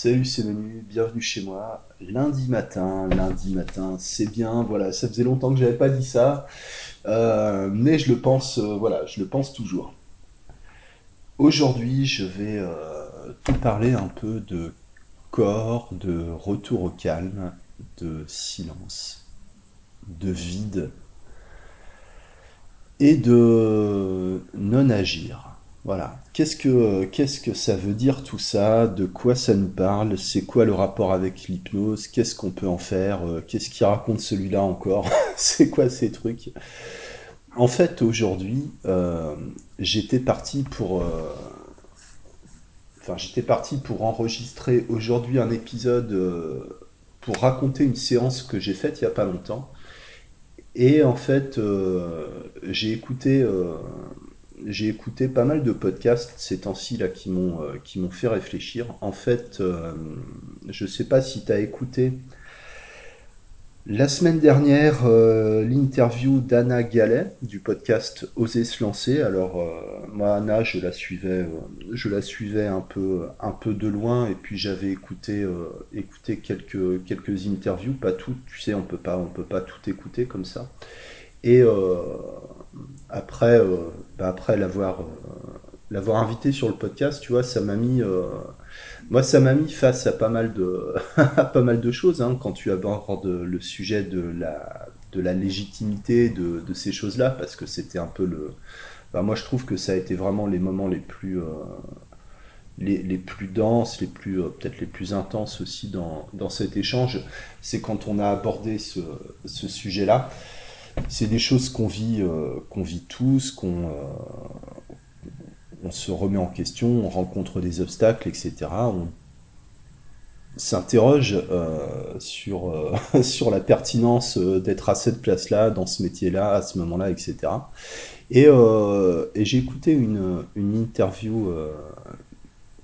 Salut, c'est Manu, bienvenue chez moi. Lundi matin, lundi matin, c'est bien, voilà, ça faisait longtemps que j'avais pas dit ça, euh, mais je le pense, euh, voilà, je le pense toujours. Aujourd'hui, je vais euh, te parler un peu de corps, de retour au calme, de silence, de vide et de non-agir. Voilà. Qu'est-ce que, qu'est-ce que ça veut dire tout ça? De quoi ça nous parle? C'est quoi le rapport avec l'hypnose? Qu'est-ce qu'on peut en faire? Euh, Qu'est-ce qui raconte celui-là encore? C'est quoi ces trucs? En fait, aujourd'hui, euh, j'étais parti pour, euh, enfin, j'étais parti pour enregistrer aujourd'hui un épisode euh, pour raconter une séance que j'ai faite il y a pas longtemps. Et en fait, euh, j'ai écouté, euh, j'ai écouté pas mal de podcasts ces temps-ci là qui m'ont euh, qui m'ont fait réfléchir. En fait, euh, je sais pas si tu as écouté la semaine dernière euh, l'interview d'Anna Gallet du podcast Oser se lancer. Alors euh, moi Anna, je la suivais, je la suivais un peu un peu de loin et puis j'avais écouté écouté quelques quelques interviews, pas toutes. Tu sais, on peut pas on peut pas tout écouter comme ça. Et après, euh, bah, après l'avoir euh, l'avoir invité sur le podcast, tu vois, ça m'a mis, euh, moi, ça m'a mis face à pas mal de, pas mal de choses hein, quand tu abordes le sujet de la, de la légitimité de, ces choses-là, parce que c'était un peu le, bah, moi, je trouve que ça a été vraiment les moments les plus, les, les plus denses, les plus, peut-être les plus intenses aussi dans, dans cet échange. C'est quand on a abordé ce sujet-là. C'est des choses qu'on vit, euh, qu'on vit tous, qu'on, euh, on se remet en question, on rencontre des obstacles, etc. On s'interroge euh, sur, sur la pertinence d'être à cette place-là, dans ce métier-là, à ce moment-là, etc. Et, j'ai écouté une, une interview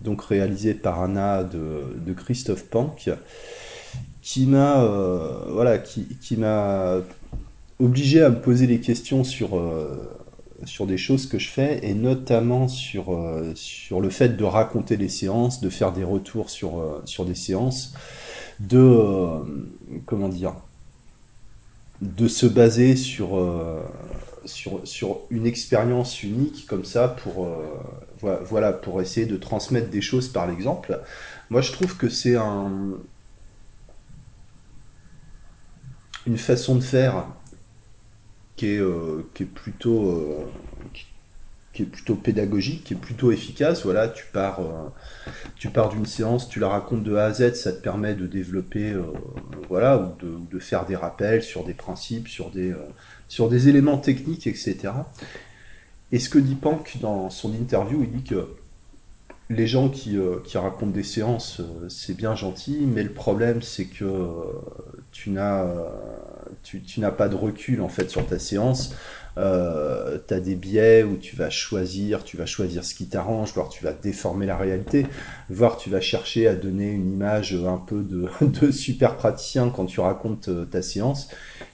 donc réalisée par Anna de, de Christophe Pank qui m'a voilà qui, qui m'a obligé à me poser des questions sur euh, sur des choses que je fais et notamment sur euh, sur le fait de raconter des séances, de faire des retours sur euh, des séances, de comment dire, de se baser sur une expérience unique comme ça pour essayer de transmettre des choses par l'exemple. Moi, je trouve que c'est un une façon de faire qui est euh, euh, qui est plutôt pédagogique, qui est plutôt efficace. Voilà, tu pars, euh, tu pars d'une séance, tu la racontes de A à Z, ça te permet de développer, voilà, ou de, faire des rappels sur des principes, sur des, sur des éléments techniques, etc. Et ce que dit Pank dans son interview, il dit que les gens qui, euh, qui racontent des séances, euh, c'est bien gentil, mais le problème, c'est que euh, tu n'as pas de recul en fait sur ta séance. Tu as des biais où tu vas choisir, tu vas choisir ce qui t'arrange, voire tu vas déformer la réalité, voire tu vas chercher à donner une image un peu de, de super praticien quand tu racontes ta séance,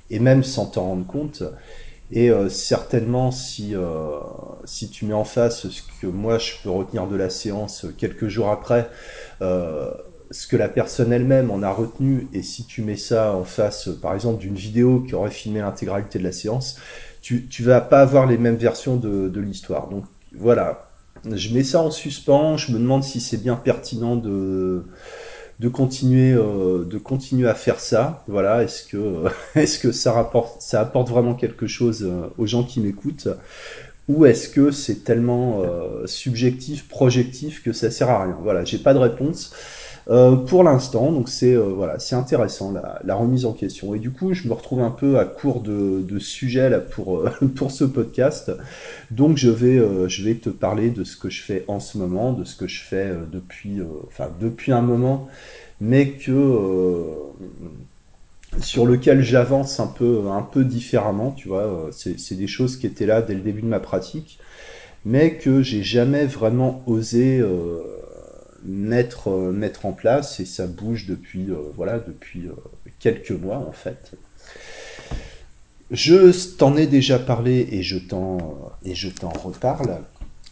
et même sans t'en rendre compte. Et euh, certainement, si, euh, si tu mets en face ce que moi je peux retenir de la séance quelques jours après, euh, ce que la personne elle-même en a retenu, et si tu mets ça en face, par exemple, d'une vidéo qui aurait filmé l'intégralité de la séance, tu, tu vas pas avoir les mêmes versions de l'histoire. Donc voilà, je mets ça en suspens, je me demande si c'est bien pertinent de, de continuer, euh, de continuer à faire ça. Voilà, est-ce que, est-ce que ça rapporte, ça apporte vraiment quelque chose euh, aux gens qui m'écoutent, ou est-ce que c'est tellement euh, subjectif, projectif que ça sert à rien? Voilà, j'ai pas de réponse euh, pour l'instant, donc c'est euh, voilà, c'est intéressant la, remise en question. Et du coup, je me retrouve un peu à court de, de là pour euh, pour ce podcast. Donc je vais je vais te parler de ce que je fais en ce moment, de ce que je fais depuis enfin depuis un moment, mais que sur lequel j'avance un peu un peu différemment. Tu vois, c'est des choses qui étaient là dès le début de ma pratique, mais que j'ai jamais vraiment osé mettre euh, mettre en place et ça bouge depuis euh, voilà depuis euh, quelques mois en fait. Je t'en ai déjà parlé et je t'en et je t'en reparle.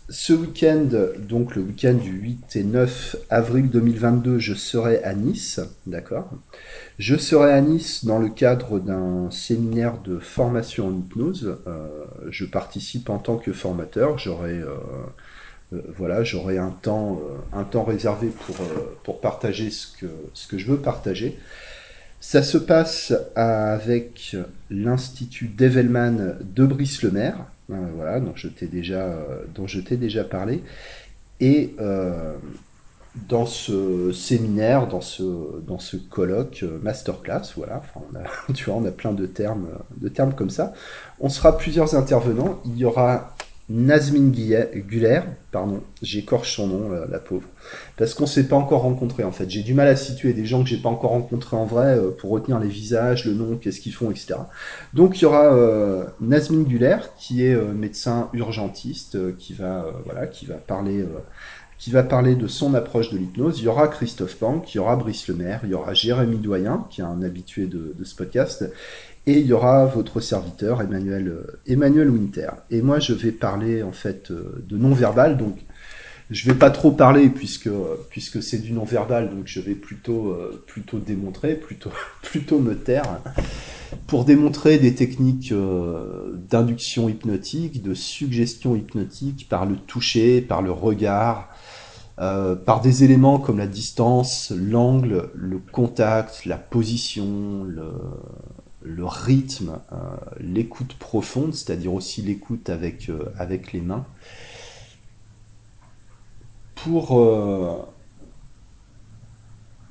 ce week-end, donc le week-end du 8 et 9 avril 2022, je serai à Nice, d'accord? Je serai à Nice dans le cadre d'un séminaire de formation en hypnose. Je participe en tant que formateur. J'aurai voilà, j'aurai un temps, un temps réservé pour, pour partager ce que, ce que je veux partager. Ça se passe avec l'Institut Develman de Brice-le-Maire, euh, voilà, dont je t'ai déjà, euh, déjà parlé. Et euh, dans ce séminaire, dans ce, dans ce colloque, masterclass, voilà, on a, tu vois, on a plein de termes, de termes comme ça. On sera plusieurs intervenants. Il y aura Nazmin Guller, pardon, j'écorche son nom, la, pauvre, parce qu'on s'est pas encore rencontré en fait. J'ai du mal à situer des gens que j'ai pas encore rencontrés en vrai euh, pour retenir les visages, le nom, qu'est-ce qu'ils font, etc. Donc il y aura euh, Nazmin Guller qui est euh, médecin urgentiste, qui va voilà, qui va parler qui va parler de son approche de l'hypnose. Il y aura Christophe Pank, il y aura Brice Lemaire, il y aura Jérémy Doyen, qui est un habitué de, de ce podcast, et il y aura votre serviteur Emmanuel, euh, Emmanuel Winter. Et moi, je vais parler en fait euh, de non-verbal, donc je vais pas trop parler puisque puisque c'est du non-verbal, donc je vais plutôt euh, plutôt démontrer, plutôt plutôt me taire pour démontrer des techniques d'induction hypnotique, de suggestion hypnotique par le toucher, par le regard, par des éléments comme la distance, l'angle, le contact, la position, le, le rythme, euh, l'écoute profonde, c'est-à-dire aussi l'écoute avec, euh, avec les mains, pour euh,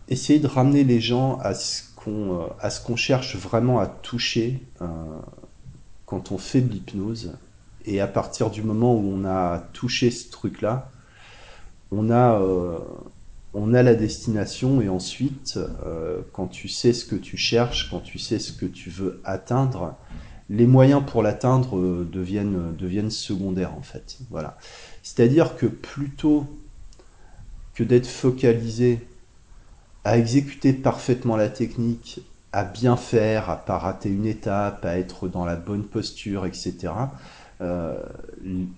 essayer de ramener les gens à ce qu'on qu'on cherche vraiment à toucher quand on fait de l'hypnose. Et à partir du moment où on a touché ce truc-là, on a on a la destination et ensuite, euh, quand tu sais ce que tu cherches, quand tu sais ce que tu veux atteindre, les moyens pour l'atteindre euh, deviennent, secondaires en fait. Voilà. C'est-à-dire que plutôt que d'être focalisé à exécuter parfaitement la technique, à bien faire, à pas rater une étape, à être dans la bonne posture, etc. Euh,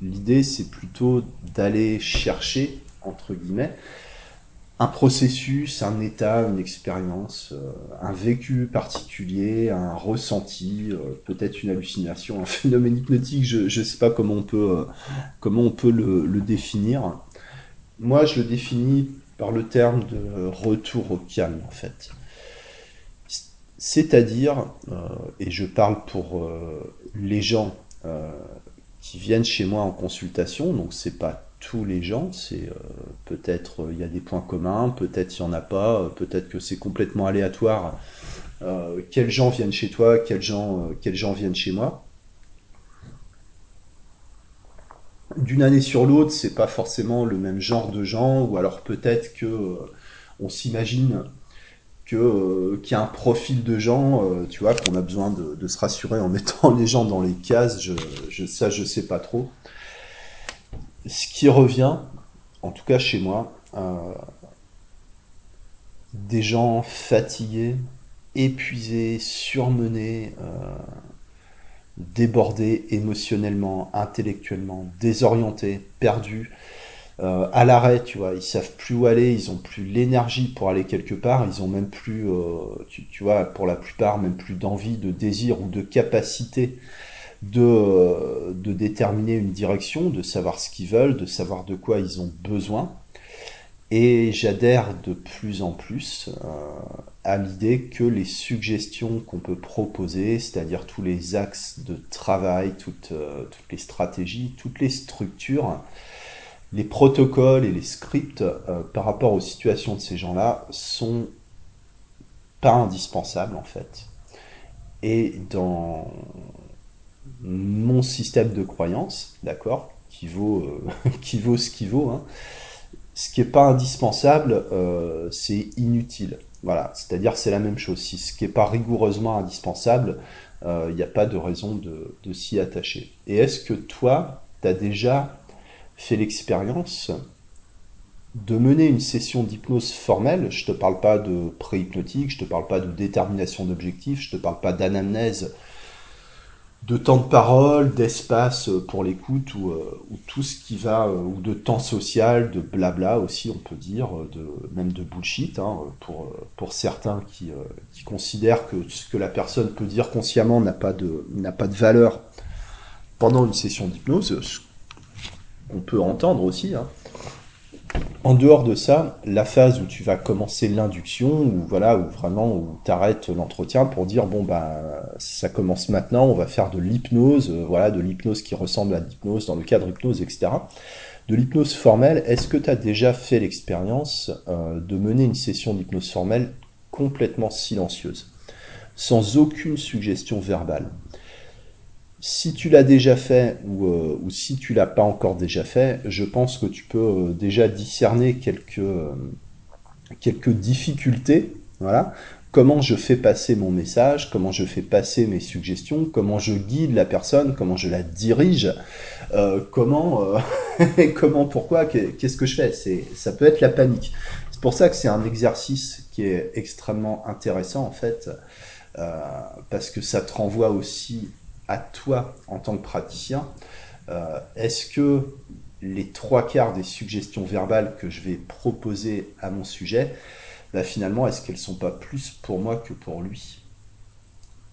l'idée c'est plutôt d'aller chercher entre guillemets un processus, un état, une expérience, euh, un vécu particulier, un ressenti, euh, peut-être une hallucination, un phénomène hypnotique, je ne sais pas comment on peut, euh, comment on peut le, le, définir. Moi, je le définis par le terme de retour au calme, en fait. C'est-à-dire, et je parle pour les gens qui viennent chez moi en consultation, donc c'est pas tous les gens. C'est euh, peut-être euh, il y a des points communs, peut-être il y en a pas, euh, peut-être que c'est complètement aléatoire. quels gens viennent chez toi, quels gens, quels gens viennent chez moi. D'une année sur l'autre, c'est pas forcément le même genre de gens, ou alors peut-être que on s'imagine que qu'il y a un profil de gens, tu vois, qu'on a besoin de, se rassurer en mettant les gens dans les cases. Je, je, ça, je sais pas trop ce qui revient, en tout cas chez moi, euh, des gens fatigués, épuisés, surmenés, euh, débordés émotionnellement, intellectuellement, désorientés, perdus, euh, à l'arrêt, tu vois, ils savent plus où aller, ils ont plus l'énergie pour aller quelque part, ils ont même plus, tu, tu, vois, pour la plupart, même plus d'envie, de désir ou de capacité de, euh, de déterminer une direction, de savoir ce qu'ils veulent, de savoir de quoi ils ont besoin. Et j'adhère de plus en plus euh, à l'idée que les suggestions qu'on peut proposer, c'est-à-dire tous les axes de travail, toutes, euh, toutes les stratégies, toutes les structures, les protocoles et les scripts par rapport aux situations de ces gens-là sont pas indispensables en fait. Et dans, mon système de croyance, d'accord, qui vaut, euh, qui vaut ce qui vaut. Hein. Ce qui n'est pas indispensable, euh, c'est inutile. Voilà, c'est-à-dire c'est la même chose. Si ce qui n'est pas rigoureusement indispensable, il euh, n'y a pas de raison de, de s'y attacher. Et est-ce que toi, tu as déjà fait l'expérience de mener une session d'hypnose formelle, je te parle pas de pré-hypnotique, je te parle pas de détermination d'objectifs, je te parle pas d'anamnèse de temps de parole, d'espace pour l'écoute ou, euh, ou, tout ce qui va, euh, ou de temps social, de blabla aussi, on peut dire, même de bullshit, hein, pour, certains qui, considèrent que ce que la personne peut dire consciemment n'a pas, de, pas de valeur pendant une session d'hypnose, qu'on peut entendre aussi. Hein. En dehors de ça, la phase où tu vas commencer l'induction, où voilà, où vraiment où t'arrêtes l'entretien pour dire bon bah ça commence maintenant, on va faire de l'hypnose, euh, voilà, de l'hypnose qui ressemble à l'hypnose dans le cadre hypnose, etc. De l'hypnose formelle, est-ce que tu as déjà fait l'expérience euh, de mener une session d'hypnose formelle complètement silencieuse, sans aucune suggestion verbale? Si tu l'as déjà fait ou, euh, ou si tu l'as pas encore déjà fait, je pense que tu peux euh, déjà discerner quelques, euh, quelques difficultés. Voilà. Comment je fais passer mon message, comment je fais passer mes suggestions, comment je guide la personne, comment je la dirige, comment, comment, pourquoi, qu'est-ce que je fais. C'est, ça peut être la panique. C'est pour ça que c'est un exercice qui est extrêmement intéressant en fait, parce que ça te renvoie aussi à toi en tant que praticien, euh, est-ce que les trois quarts des suggestions verbales que je vais proposer à mon sujet, bah finalement, est-ce qu'elles sont pas plus pour moi que pour lui?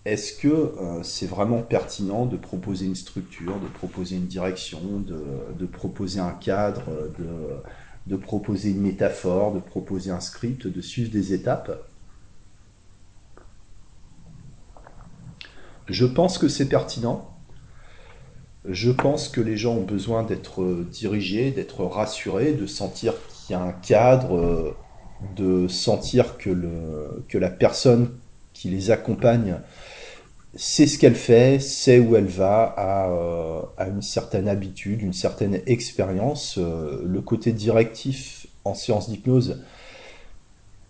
Est-ce que euh, c'est vraiment pertinent de proposer une structure, de proposer une direction, de, proposer un cadre, de proposer une métaphore, de proposer un script, de suivre des étapes? Je pense que c'est pertinent. Je pense que les gens ont besoin d'être dirigés, d'être rassurés, de sentir qu'il y a un cadre, de sentir que, la personne qui les accompagne sait ce qu'elle fait, sait où elle va, a, a, une certaine habitude, une certaine expérience. Le côté directif en séance d'hypnose,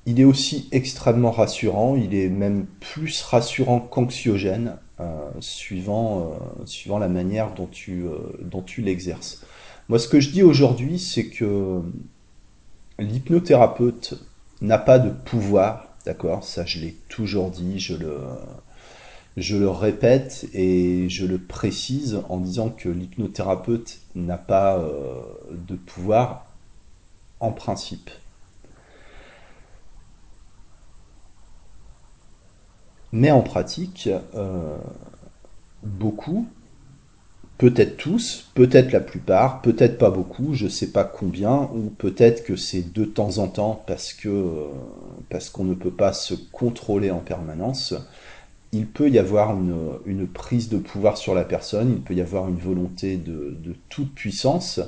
il est aussi extrêmement rassurant, il est même plus rassurant qu'anxiogène, euh, suivant, euh, suivant la manière dont tu, euh, dont tu l'exerces. Moi, ce que je dis aujourd'hui, c'est que l'hypnothérapeute n'a pas de pouvoir, d'accord? Ça, je l'ai toujours dit, je le, je le répète et je le précise en disant que l'hypnothérapeute n'a pas euh, de pouvoir en principe. Mais en pratique, euh, beaucoup, peut-être tous, peut-être la plupart, peut-être pas beaucoup, je sais pas combien, ou peut-être que c'est de temps en temps parce que euh, parce qu'on ne peut pas se contrôler en permanence. Il peut y avoir une, prise de pouvoir sur la personne, il peut y avoir une volonté de toute puissance.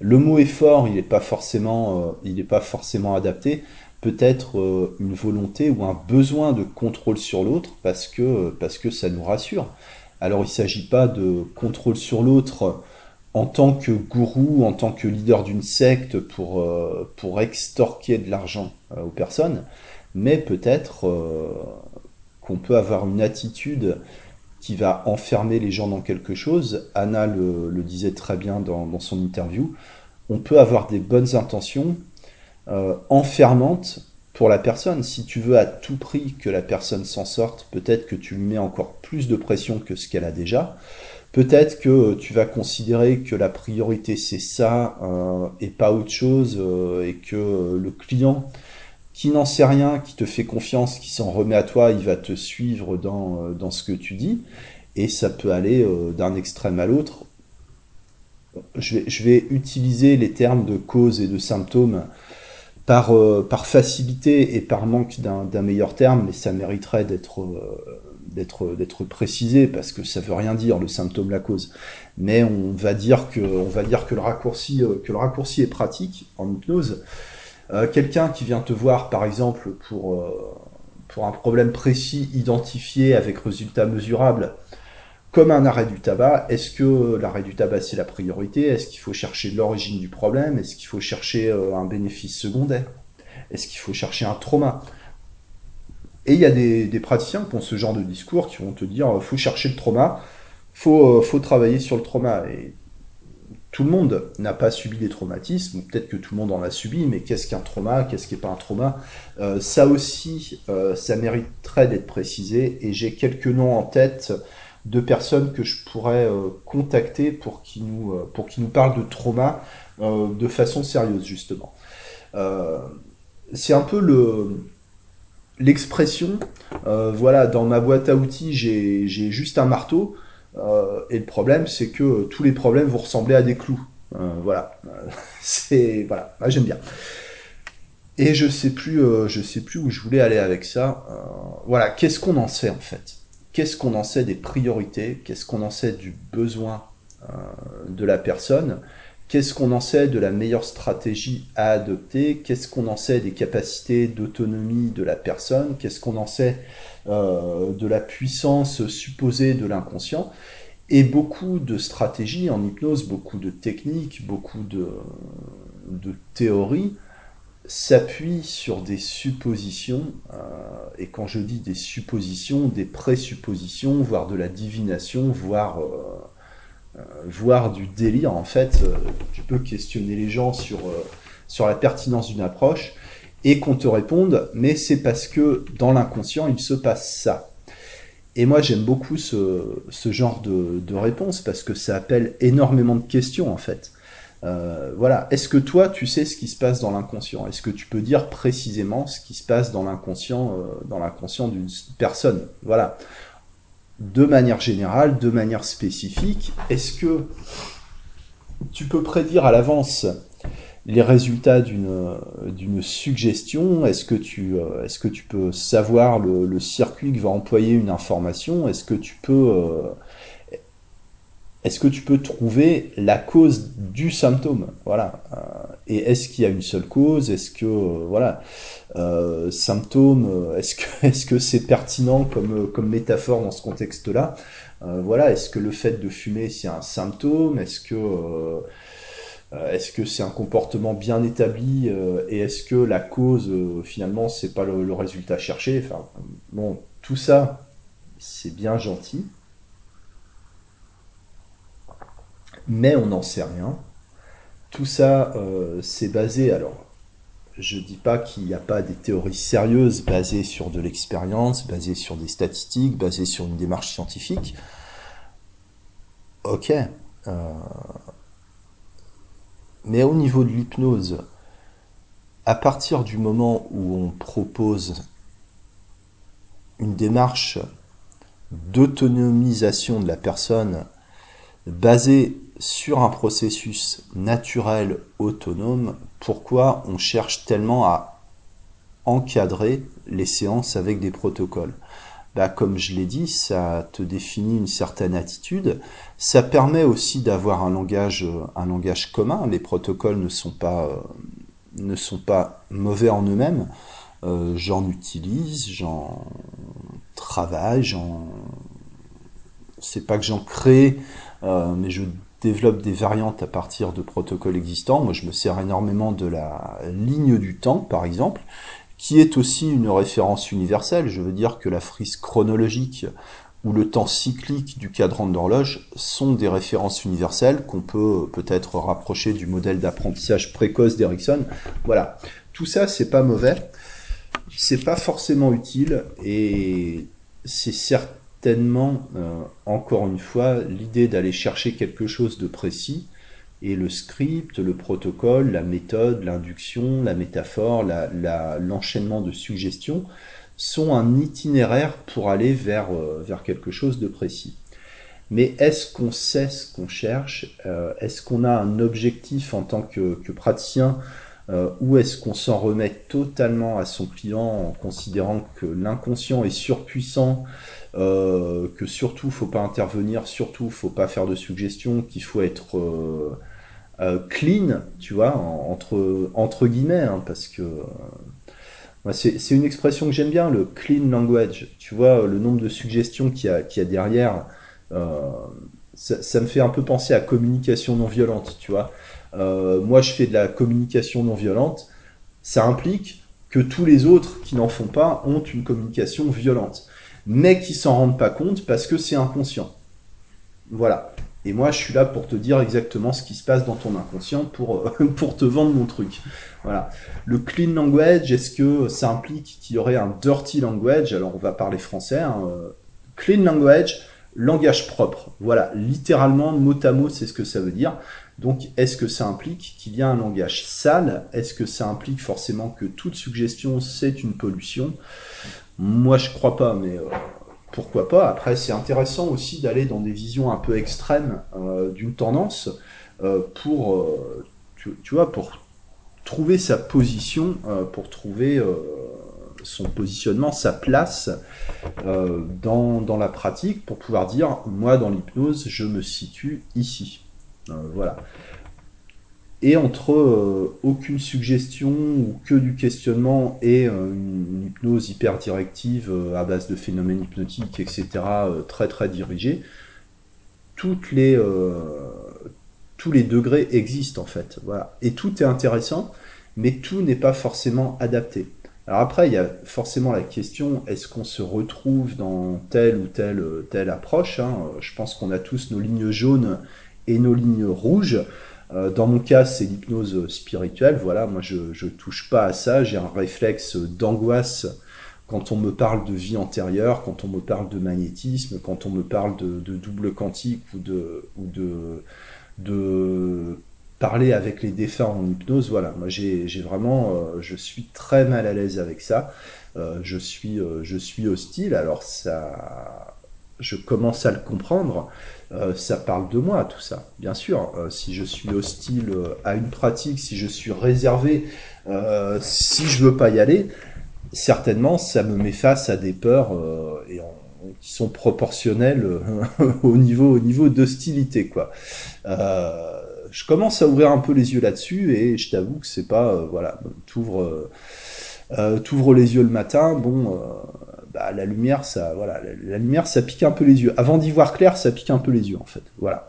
Le mot est fort, il n'est pas forcément, euh, pas forcément adapté, peut-être euh, une volonté ou un besoin de contrôle sur l'autre parce que, que ça nous rassure. Alors il ne s'agit pas de contrôle sur l'autre en tant que gourou, en tant que leader d'une secte pour, euh, extorquer de l'argent euh, aux personnes, mais peut-être euh, qu'on peut avoir une attitude qui va enfermer les gens dans quelque chose. Anna le, disait très bien dans, son interview. On peut avoir des bonnes intentions, euh, enfermante pour la personne. Si tu veux à tout prix que la personne s'en sorte, peut-être que tu mets encore plus de pression que ce qu'elle a déjà. Peut-être que tu vas considérer que la priorité c'est ça euh, et pas autre chose euh, et que le client qui n'en sait rien, qui te fait confiance, qui s'en remet à toi, il va te suivre dans, dans ce que tu dis et ça peut aller euh, d'un extrême à l'autre. Je vais, je vais utiliser les termes de cause et de symptômes par, euh, par facilité et par manque d'un meilleur terme, mais ça mériterait d'être euh, d'être précisé parce que ça veut rien dire le symptôme la cause mais on va dire que on va dire que le raccourci euh, que le raccourci est pratique en hypnose euh, quelqu'un qui vient te voir par exemple pour euh, pour un problème précis identifié avec résultat mesurable comme un arrêt du tabac, est-ce que l'arrêt du tabac c'est la priorité? Est-ce qu'il faut chercher l'origine du problème? Est-ce qu'il faut chercher euh, un bénéfice secondaire? Est-ce qu'il faut chercher un trauma? Et il y a des, praticiens qui ont ce genre de discours qui vont te dire euh, faut chercher le trauma, faut, euh, faut travailler sur le trauma. Tout le monde n'a pas subi des traumatismes, peut-être que tout le monde en a subi, mais qu'est-ce qu'un trauma Qu'est-ce qui n'est pas un trauma? Euh, Ça aussi, euh, ça mériterait d'être précisé, et j'ai quelques noms en tête de personnes que je pourrais euh, contacter pour qu'ils nous, pour nous parlent de trauma de façon sérieuse, justement. c'est un peu le, l'expression, voilà, dans ma boîte à outils, j'ai juste un marteau, et le problème, c'est que tous les problèmes vont ressembler à des clous. voilà, c'est voilà, j'aime bien. Et je sais plus, je sais plus où je voulais aller avec ça. voilà, qu'est-ce qu'on en sait en fait? Qu'est-ce qu'on en sait des priorités, qu'est-ce qu'on en sait du besoin euh, de la personne, qu'est-ce qu'on en sait de la meilleure stratégie à adopter, qu'est-ce qu'on en sait des capacités d'autonomie de la personne, qu'est-ce qu'on en sait euh, de la puissance supposée de l'inconscient. Et beaucoup de stratégies en hypnose, beaucoup de techniques, beaucoup de, théories s'appuie sur des suppositions, euh, et quand je dis des suppositions, des présuppositions, voire de la divination, voire, euh, voire du délire, en fait, tu peux questionner les gens sur, sur la pertinence d'une approche, et qu'on te réponde, mais c'est parce que dans l'inconscient, il se passe ça. Et moi, j'aime beaucoup ce, genre de, de réponse, parce que ça appelle énormément de questions, en fait. Euh, voilà. Est-ce que toi, tu sais ce qui se passe dans l'inconscient? Est-ce que tu peux dire précisément ce qui se passe dans l'inconscient, euh, dans l'inconscient d'une personne? Voilà. De manière générale, de manière spécifique, est-ce que tu peux prédire à l'avance les résultats d'une suggestion Est-ce que tu euh, peux savoir le, circuit que va employer une information? Est-ce que tu peux est-ce que tu peux trouver la cause du symptôme? Voilà. Euh, et est-ce qu'il y a une seule cause? Est-ce que euh, voilà, euh, symptôme Est-ce que c'est pertinent comme comme métaphore dans ce contexte-là? Voilà. Est-ce que le fait de fumer c'est un symptôme? Est-ce que est-ce que c'est un comportement bien établi et est-ce que la cause finalement c'est pas le, résultat cherché? Enfin bon, tout ça c'est bien gentil. mais on n'en sait rien. Tout ça, euh, c'est basé, alors, je dis pas qu'il n'y a pas des théories sérieuses basées sur de l'expérience, basées sur des statistiques, basées sur une démarche scientifique. Ok. Euh, mais au niveau de l'hypnose, à partir du moment où on propose une démarche d'autonomisation de la personne basée sur un processus naturel autonome, pourquoi on cherche tellement à encadrer les séances avec des protocoles? Bah, Comme je l'ai dit, ça te définit une certaine attitude. Ça permet aussi d'avoir un langage, un langage commun. Les protocoles ne sont pas, euh, ne sont pas mauvais en eux-mêmes. Euh, j'en utilise, j'en travaille, j'en... C'est pas que j'en crée, euh, mais je développe des variantes à partir de protocoles existants. Moi, je me sers énormément de la ligne du temps, par exemple, qui est aussi une référence universelle. Je veux dire que la frise chronologique ou le temps cyclique du cadran d'horloge sont des références universelles qu'on peut peut-être rapprocher du modèle d'apprentissage précoce d'Erickson. Voilà. Tout ça, c'est pas mauvais. C'est pas forcément utile et c'est certes tellement, euh, encore une fois, l'idée d'aller chercher quelque chose de précis, et le script, le protocole, la méthode, l'induction, la métaphore, l'enchaînement de suggestions sont un itinéraire pour aller vers, euh, vers quelque chose de précis. Mais est-ce qu'on sait ce qu'on cherche euh, Est-ce qu'on a un objectif en tant que, que praticien ou est-ce qu'on s'en remet totalement à son client en considérant que l'inconscient est surpuissant euh, que surtout faut pas intervenir, surtout faut pas faire de suggestions, qu'il faut être euh, euh, clean, tu vois, entre entre guillemets, hein, parce que c'est une expression que j'aime bien, le clean language. Tu vois, le nombre de suggestions qu'il y y a derrière, ça, ça, me fait un peu penser à communication non violente, tu vois. moi, je fais de la communication non violente. Ça implique que tous les autres qui n'en font pas ont une communication violente mais qui s'en rendent pas compte parce que c'est inconscient. Voilà. Et moi, je suis là pour te dire exactement ce qui se passe dans ton inconscient pour, euh, pour te vendre mon truc. Voilà. Le clean language, est-ce que ça implique qu'il y aurait un dirty language? Alors, on va parler français. Hein. Clean language, langage propre. Voilà, littéralement, mot à mot, c'est ce que ça veut dire. Donc, est-ce que ça implique qu'il y a un langage sale? Est-ce que ça implique forcément que toute suggestion, c'est une pollution? Moi, je crois pas, mais euh, pourquoi pas Après, c'est intéressant aussi d'aller dans des visions un peu extrêmes euh, d'une tendance euh, vois, pour trouver sa position, pour trouver son positionnement, sa place dans, dans la pratique, pour pouvoir dire, moi, dans l'hypnose, je me situe ici. voilà et entre euh, aucune suggestion ou que du questionnement et euh, une, hypnose hyper directive euh, à base de phénomènes hypnotiques, etc., très très dirigée, toutes les, tous les degrés existent en fait. Et tout est intéressant, mais tout n'est pas forcément adapté. Alors après, il y a forcément la question, est-ce qu'on se retrouve dans telle ou telle, telle approche hein? Je pense qu'on a tous nos lignes jaunes et nos lignes rouges. Euh, dans mon cas, c'est l'hypnose spirituelle. Voilà, moi, je, touche pas à ça. J'ai un réflexe d'angoisse quand on me parle de vie antérieure, quand on me parle de magnétisme, quand on me parle de, double quantique ou de, ou de parler avec les défunts en hypnose. Voilà, moi, j'ai vraiment, euh, je suis très mal à l'aise avec ça. Euh, je suis, je suis hostile. Alors ça, je commence à le comprendre. Euh, ça parle de moi, tout ça, bien sûr. Euh, si je suis hostile euh, à une pratique, si je suis réservé, si je veux pas y aller, certainement, ça me met face à des peurs qui sont proportionnelles au niveau, au niveau d'hostilité, je commence à ouvrir un peu les yeux là-dessus et je t'avoue que c'est pas, voilà, t'ouvres, t'ouvres les yeux le matin, bon bah, la lumière, ça, voilà, la, lumière, ça pique un peu les yeux. Avant d'y voir clair, ça pique un peu les yeux, en fait. Voilà.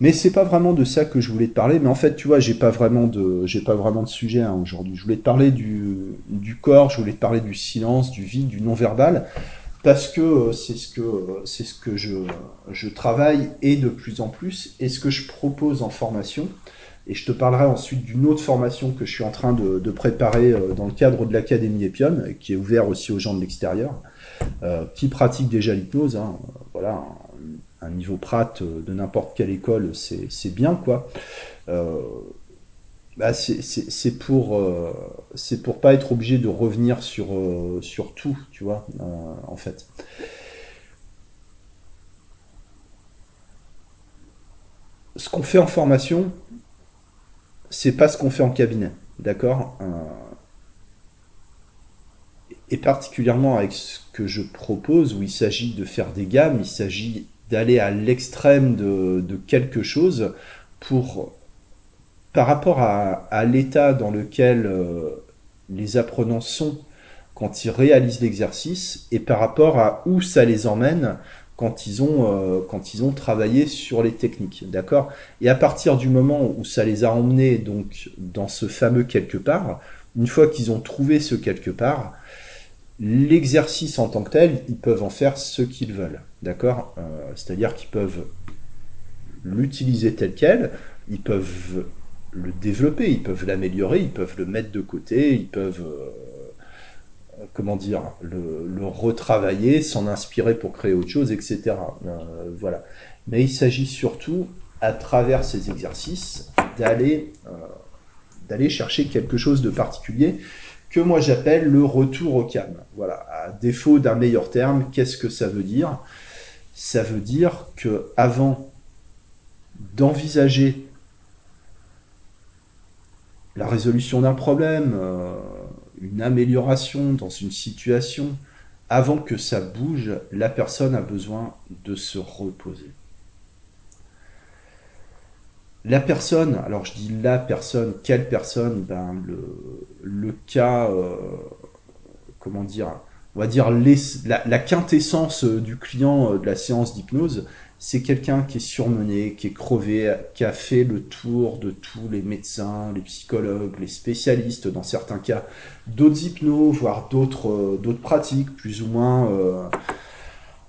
Mais c'est pas vraiment de ça que je voulais te parler. Mais en fait, tu vois, j'ai pas vraiment de, j'ai pas vraiment de sujet hein, aujourd'hui. Je voulais te parler du, du corps, je voulais te parler du silence, du vide, du non-verbal, parce que euh, c'est ce que, c'est ce que je travaille et de plus en plus, et ce que je propose en formation. Et je te parlerai ensuite d'une autre formation que je suis en train de, préparer euh, dans le cadre de l'Académie Epion, qui est ouvert aussi aux gens de l'extérieur. Euh, qui pratiquent déjà l'hypnose. Hein. Voilà, un, niveau prat euh, de n'importe quelle école, c'est bien quoi. Euh, bah c'est pour c'est pour pas être obligé de revenir sur sur tout, tu vois, en fait. Ce qu'on fait en formation, c'est pas ce qu'on fait en cabinet, d'accord? Et particulièrement avec ce que je propose, où il s'agit de faire des gammes, il s'agit d'aller à l'extrême de, quelque chose pour, par rapport à, l'état dans lequel euh, les apprenants sont quand ils réalisent l'exercice et par rapport à où ça les emmène quand ils ont, euh, quand ils ont travaillé sur les techniques. D'accord? Et à partir du moment où ça les a emmenés donc, dans ce fameux quelque part, une fois qu'ils ont trouvé ce quelque part, L'exercice en tant que tel, ils peuvent en faire ce qu'ils veulent. D'accord? Euh, C'est-à-dire qu'ils peuvent l'utiliser tel quel, ils peuvent le développer, ils peuvent l'améliorer, ils peuvent le mettre de côté, ils peuvent, euh, comment dire, le, retravailler, s'en inspirer pour créer autre chose, etc. Euh, voilà. Mais il s'agit surtout, à travers ces exercices, d'aller d'aller chercher quelque chose de particulier que moi j'appelle le retour au calme. Voilà, à défaut d'un meilleur terme, qu'est-ce que ça veut dire? Ça veut dire que avant d'envisager la résolution d'un problème, euh, amélioration dans une situation, avant que ça bouge, la personne a besoin de se reposer. La personne, alors je dis la personne, quelle personne? Ben le, cas, euh, comment dire, on va dire la, quintessence du client euh, de la séance d'hypnose, c'est quelqu'un qui est surmené, qui est crevé, qui a fait le tour de tous les médecins, les psychologues, les spécialistes dans certains cas, d'autres hypnos, voire d'autres euh, pratiques plus ou moins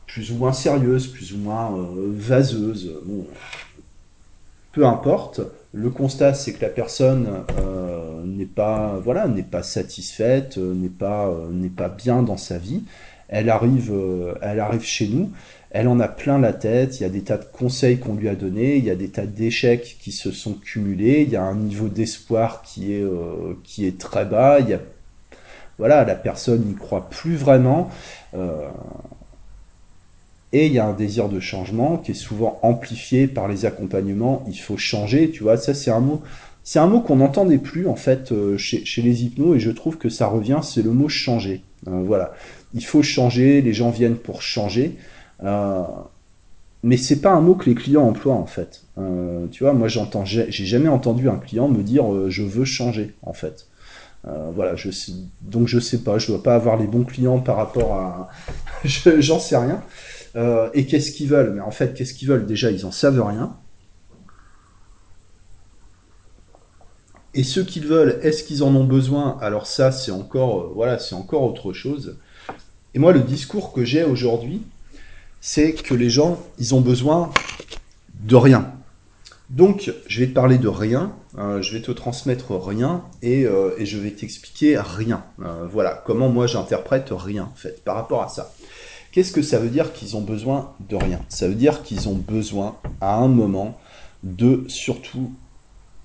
plus ou moins sérieuses, plus ou moins vaseuses. Bon, peu importe. Le constat, c'est que la personne euh, n'est pas, voilà, pas satisfaite, euh, n'est pas, euh, pas bien dans sa vie. Elle arrive, elle arrive chez nous. Elle en a plein la tête, il y a des tas de conseils qu'on lui a donnés, il y a des tas d'échecs qui se sont cumulés, il y a un niveau d'espoir qui est euh, très bas, voilà, la personne n'y croit plus vraiment. Euh, et il y a un désir de changement qui est souvent amplifié par les accompagnements. Il faut changer, tu vois. Ça, c'est un mot, c'est un mot qu'on n'entendait plus en fait euh, chez, les hypnos, et je trouve que ça revient. C'est le mot changer. voilà, il faut changer. Les gens viennent pour changer. Euh, mais c'est pas un mot que les clients emploient en fait. Euh, tu vois, moi j'entends, j'ai jamais entendu un client me dire euh, je veux changer en fait. Voilà, je sais, donc je sais pas, je dois pas avoir les bons clients par rapport à, j'en sais rien. Et qu'est-ce qu'ils veulent? Mais en fait, qu'est-ce qu'ils veulent? Déjà, ils en savent rien. Et ce qu'ils veulent, est-ce qu'ils en ont besoin? Alors ça, c'est encore, voilà, c'est encore autre chose. Et moi, le discours que j'ai aujourd'hui, c'est que les gens, ils ont besoin de rien. Donc, je vais te parler de rien, euh, je vais te transmettre rien et, euh, je vais t'expliquer rien. Euh, voilà, comment moi j'interprète rien par rapport à ça. Qu'est-ce que ça veut dire qu'ils ont besoin de rien? Ça veut dire qu'ils ont besoin à un moment de surtout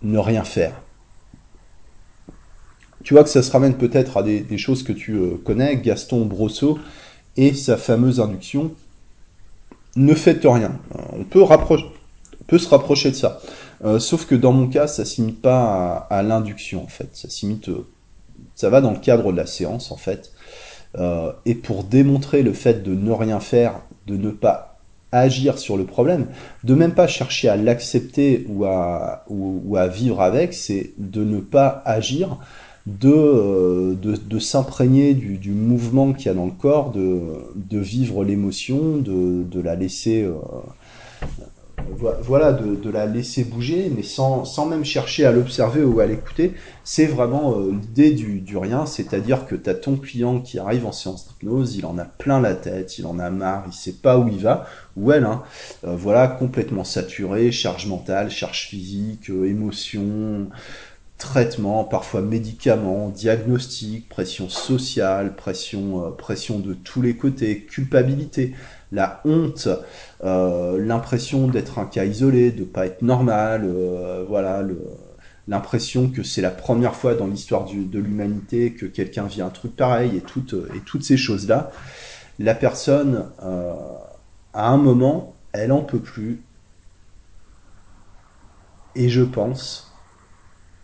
ne rien faire. Tu vois que ça se ramène peut-être à des, des, choses que tu connais, Gaston Brosseau et sa fameuse induction ne faites rien. On peut, se rapprocher de ça. Euh, sauf que dans mon cas, ça s'imite pas à, l'induction en fait. Ça euh, ça va dans le cadre de la séance en fait. Euh, et pour démontrer le fait de ne rien faire, de ne pas agir sur le problème, de même pas chercher à l'accepter ou, à vivre avec, c'est de ne pas agir, de, de, de s'imprégner du, du, mouvement qu'il y a dans le corps, de, de vivre l'émotion, de, de la laisser bouger, mais sans, même chercher à l'observer ou à l'écouter. C'est vraiment euh, l'idée du, du, rien, c'est-à-dire que tu as ton client qui arrive en séance d'hypnose, il en a plein la tête, il en a marre, il sait pas où il va, ou elle, hein, euh, voilà, complètement saturé, charge mentale, charge physique, euh, émotion, traitement, parfois médicaments, diagnostic, pression sociale, pression, pression de tous les côtés, culpabilité la honte, euh, l'impression d'être un cas isolé, de pas être normal, euh, voilà, l'impression que c'est la première fois dans l'histoire de l'humanité que quelqu'un vit un truc pareil et toutes, et toutes ces choses-là, la personne, euh, à un moment, elle en peut plus. Et je pense,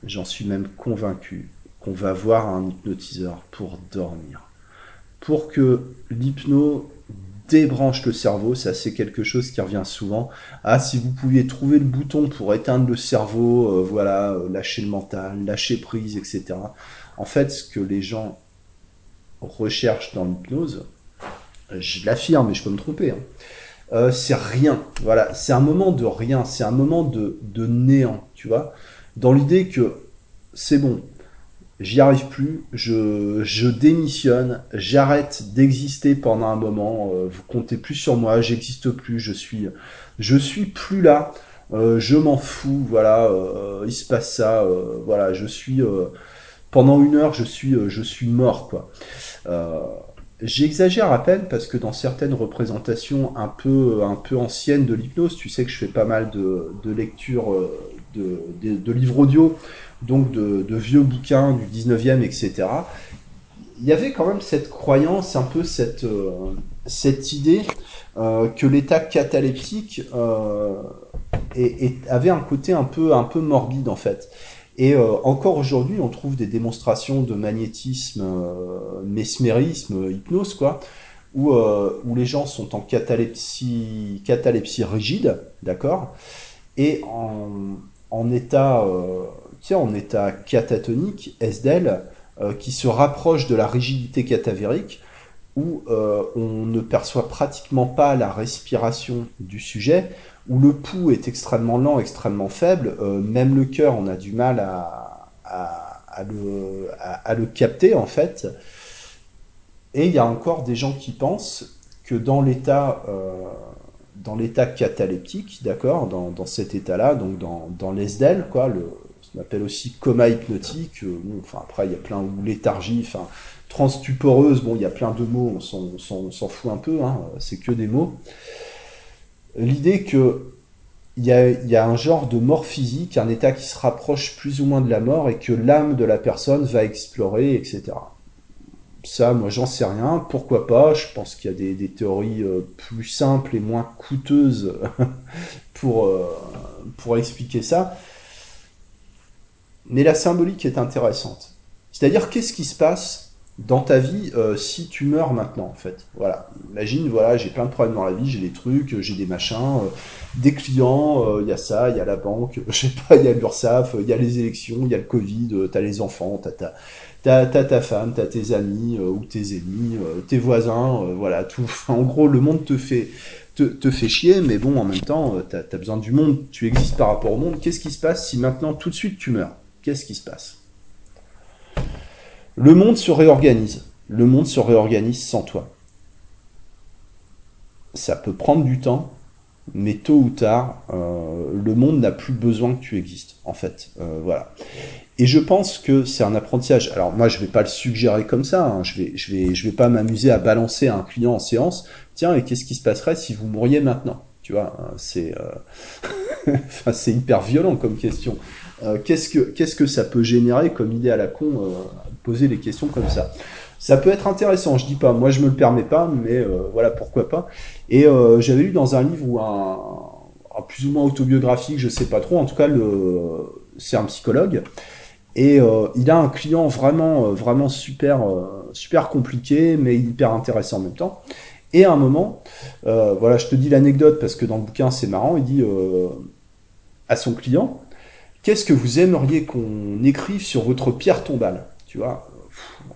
j'en suis même convaincu, qu'on va voir un hypnotiseur pour dormir. Pour que l'hypno débranche le cerveau, ça c'est quelque chose qui revient souvent. Ah, si vous pouviez trouver le bouton pour éteindre le cerveau, euh, voilà, euh, lâcher le mental, lâcher prise, etc. En fait, ce que les gens recherchent dans l'hypnose, je l'affirme, mais je peux me tromper, hein, euh, c'est rien. Voilà, c'est un moment de rien, c'est un moment de, de néant, tu vois, dans l'idée que c'est bon, j'y arrive plus, je, démissionne, j'arrête d'exister pendant un moment, euh, vous comptez plus sur moi, j'existe plus, je suis, je suis plus là, euh, je m'en fous, voilà, euh, il se passe ça, voilà, je suis, pendant une heure, je suis, je suis mort, quoi. J'exagère à peine parce que dans certaines représentations un peu, un peu anciennes de l'hypnose, tu sais que je fais pas mal de lectures de, livres audio donc de, vieux bouquins du 19e, etc., il y avait quand même cette croyance, un peu cette, euh, cette idée euh, que l'état cataleptique euh, avait un côté un peu, un peu morbide en fait. Et encore aujourd'hui, on trouve des démonstrations de magnétisme, mesmérisme, hypnose, quoi, où, où les gens sont en catalepsie, catalepsie rigide, d'accord, et en état tiens, en état catatonique, SDL, euh, qui se rapproche de la rigidité catavérique, où euh, on ne perçoit pratiquement pas la respiration du sujet, où le pouls est extrêmement lent, extrêmement faible, euh, même le cœur, on a du mal à, à, le, à, le, capter en fait. Et il y a encore des gens qui pensent que dans l'état euh, dans l'état cataleptique, d'accord, dans, dans, cet état-là, donc dans, dans l'ESDEL, quoi, appelle aussi coma hypnotique. Euh, enfin, après, il y a plein, ou léthargie, enfin, transtuporeuse, bon, il y a plein de mots, on s'en fout un peu, hein, c'est que des mots. l'idée que il y, a, y a un genre de mort physique, un état qui se rapproche plus ou moins de la mort et que l'âme de la personne va explorer, etc. Ça, moi, j'en sais rien. Pourquoi pas? Je pense qu'il y a des, théories euh, plus simples et moins coûteuses pour, euh, pour expliquer ça. Mais la symbolique est intéressante. C'est-à-dire, qu'est-ce qui se passe dans ta vie euh, si tu meurs maintenant en fait? Voilà imagine voilà j'ai plein de problèmes dans la vie j'ai des trucs j'ai des machins des clients il y a ça il y a la banque je sais pas il y a l'URSSAF il y a les élections il y a le Covid t'as les enfants t'as ta t'as ta femme t'as tes amis ou tes ennemis tes voisins voilà tout. En gros le monde te fait te, te fait chier mais bon en même temps t'as as besoin du monde. Tu existes par rapport au monde. Qu'est-ce qui se passe si maintenant tout de suite tu meurs? Qu'est-ce qui se passe? Le monde se réorganise. Le monde se réorganise sans toi. Ça peut prendre du temps, mais tôt ou tard, euh, le monde n'a plus besoin que tu existes, en fait. Euh, voilà. Et je pense que c'est un apprentissage. Alors moi, je vais pas le suggérer comme ça. Hein. Je vais, je vais, je vais pas m'amuser à balancer un client en séance. Tiens, et qu'est-ce qui se passerait si vous mouriez maintenant? Tu vois, hein, c'est, euh... enfin, c'est hyper violent comme question. Euh, qu'est-ce que, qu'est-ce que ça peut générer comme idée à la con poser des questions comme ça? Ça peut être intéressant, je dis pas, moi je me le permets pas, mais voilà pourquoi pas. Et euh, j'avais lu dans un livre ou un, plus ou moins autobiographique, je sais pas trop, en tout cas c'est un psychologue et euh, il a un client vraiment vraiment super super compliqué mais hyper intéressant en même temps. Et à un moment, voilà, je te dis l'anecdote parce que dans le bouquin c'est marrant, il dit à son client, qu'est-ce que vous aimeriez qu'on écrive sur votre pierre tombale? Tu vois,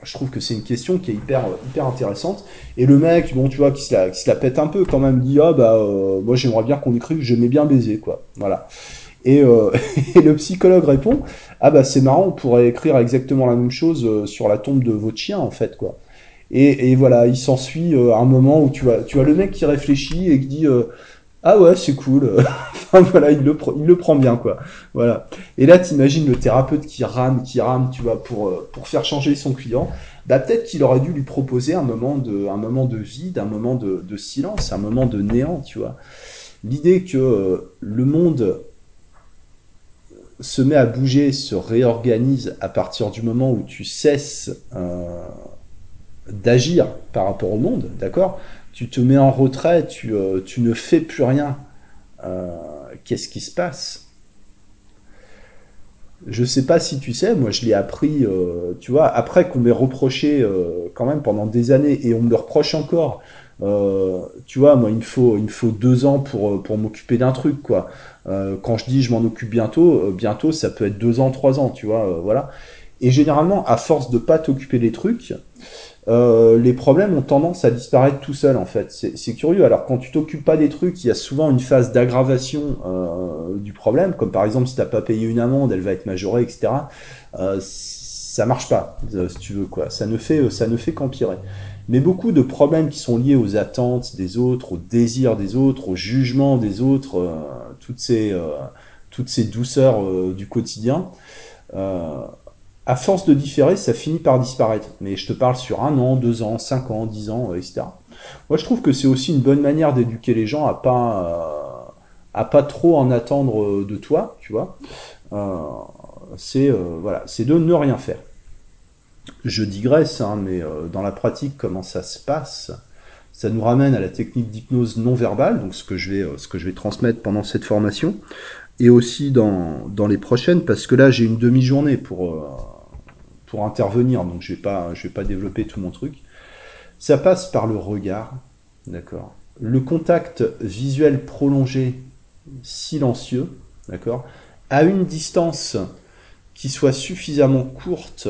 je trouve que c'est une question qui est hyper, hyper intéressante. Et le mec, bon, tu vois, qui se la, qui se la pète un peu quand même, dit ah bah euh, moi j'aimerais bien qu'on écrive, j'aimais bien baiser quoi. Voilà. Et, euh, et, le psychologue répond ah bah c'est marrant, on pourrait écrire exactement la même chose euh, sur la tombe de votre chien en fait quoi. Et, et voilà, il s'ensuit euh, un moment où tu vois, tu vois le mec qui réfléchit et qui dit ah ouais, c'est cool. enfin voilà, il le, prend bien quoi. Voilà. Et là, t'imagines le thérapeute qui rame, qui rame, tu vois, pour euh, faire changer son client. Bah peut-être qu'il aurait dû lui proposer un moment de un moment de vide, un moment de, de silence, un moment de néant, tu vois. L'idée que euh, le monde se met à bouger, se réorganise à partir du moment où tu cesses euh, d'agir par rapport au monde, d'accord? Tu te mets en retrait, tu, euh, tu ne fais plus rien. Euh, Qu'est-ce qui se passe? Je sais pas si tu sais, moi je l'ai appris, euh, tu vois, après qu'on m'ait reproché quand même pendant des années, et on me le reproche encore. Tu vois, moi il me faut, il me faut deux ans pour, pour m'occuper d'un truc, quoi. quand je dis je m'en occupe bientôt, bientôt ça peut être deux ans, trois ans, tu vois, voilà. Et généralement, à force de pas t'occuper des trucs, euh, les problèmes ont tendance à disparaître tout seul en fait. C'est curieux. Alors quand tu t'occupes pas des trucs, il y a souvent une phase d'aggravation euh, du problème, comme par exemple si t'as pas payé une amende, elle va être majorée, etc. Euh, ça marche pas, euh, si tu veux quoi. Ça ne fait, ça ne fait qu'empirer. Mais beaucoup de problèmes qui sont liés aux attentes des autres, aux désirs des autres, au jugement des autres, euh, toutes ces, euh, toutes ces douceurs du quotidien à force de différer, ça finit par disparaître. Mais je te parle sur un an, deux ans, cinq ans, dix ans, etc. Moi, je trouve que c'est aussi une bonne manière d'éduquer les gens à pas euh, à pas trop en attendre euh, de toi, tu vois. Euh, c'est euh, voilà, c'est de ne rien faire. Je digresse, hein, mais euh, dans la pratique, comment ça se passe? Ça nous ramène à la technique d'hypnose non verbale, donc ce que je vais ce que je vais transmettre pendant cette formation et aussi dans, dans les prochaines, parce que là j'ai une demi-journée pour, intervenir, donc je je vais pas développer tout mon truc. Ça passe par le regard, d'accord. Le contact visuel prolongé, silencieux, d'accord, à une distance qui soit suffisamment courte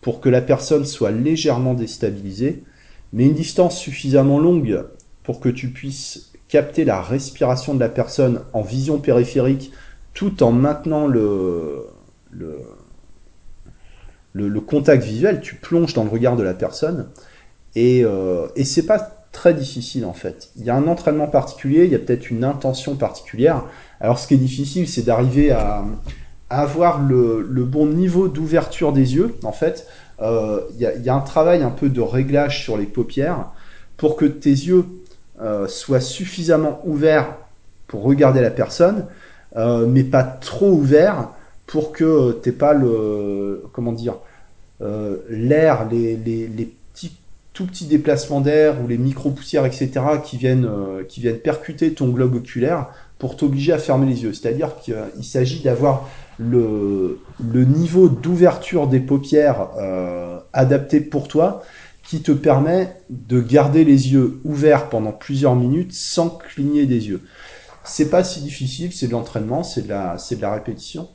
pour que la personne soit légèrement déstabilisée, mais une distance suffisamment longue pour que tu puisses capter la respiration de la personne en vision périphérique tout en maintenant le, le, contact visuel, tu plonges dans le regard de la personne et, euh, et c'est pas très difficile en fait. Il y a un entraînement particulier, il y a peut-être une intention particulière. Alors ce qui est difficile, c'est d'arriver à, avoir le, bon niveau d'ouverture des yeux. En fait, euh, il, y a, un travail un peu de réglage sur les paupières pour que tes yeux euh, soient suffisamment ouverts pour regarder la personne, mais pas trop ouvert pour que t'aies pas le comment dire euh, l'air, les, les, les, petits tout petits déplacements d'air ou les micro poussières, etc. qui viennent euh, qui viennent percuter ton globe oculaire pour t'obliger à fermer les yeux. C'est-à-dire qu'il s'agit d'avoir le, le niveau d'ouverture des paupières euh, adapté pour toi qui te permet de garder les yeux ouverts pendant plusieurs minutes sans cligner des yeux. C'est pas si difficile, c'est de l'entraînement, c'est de c'est de la répétition.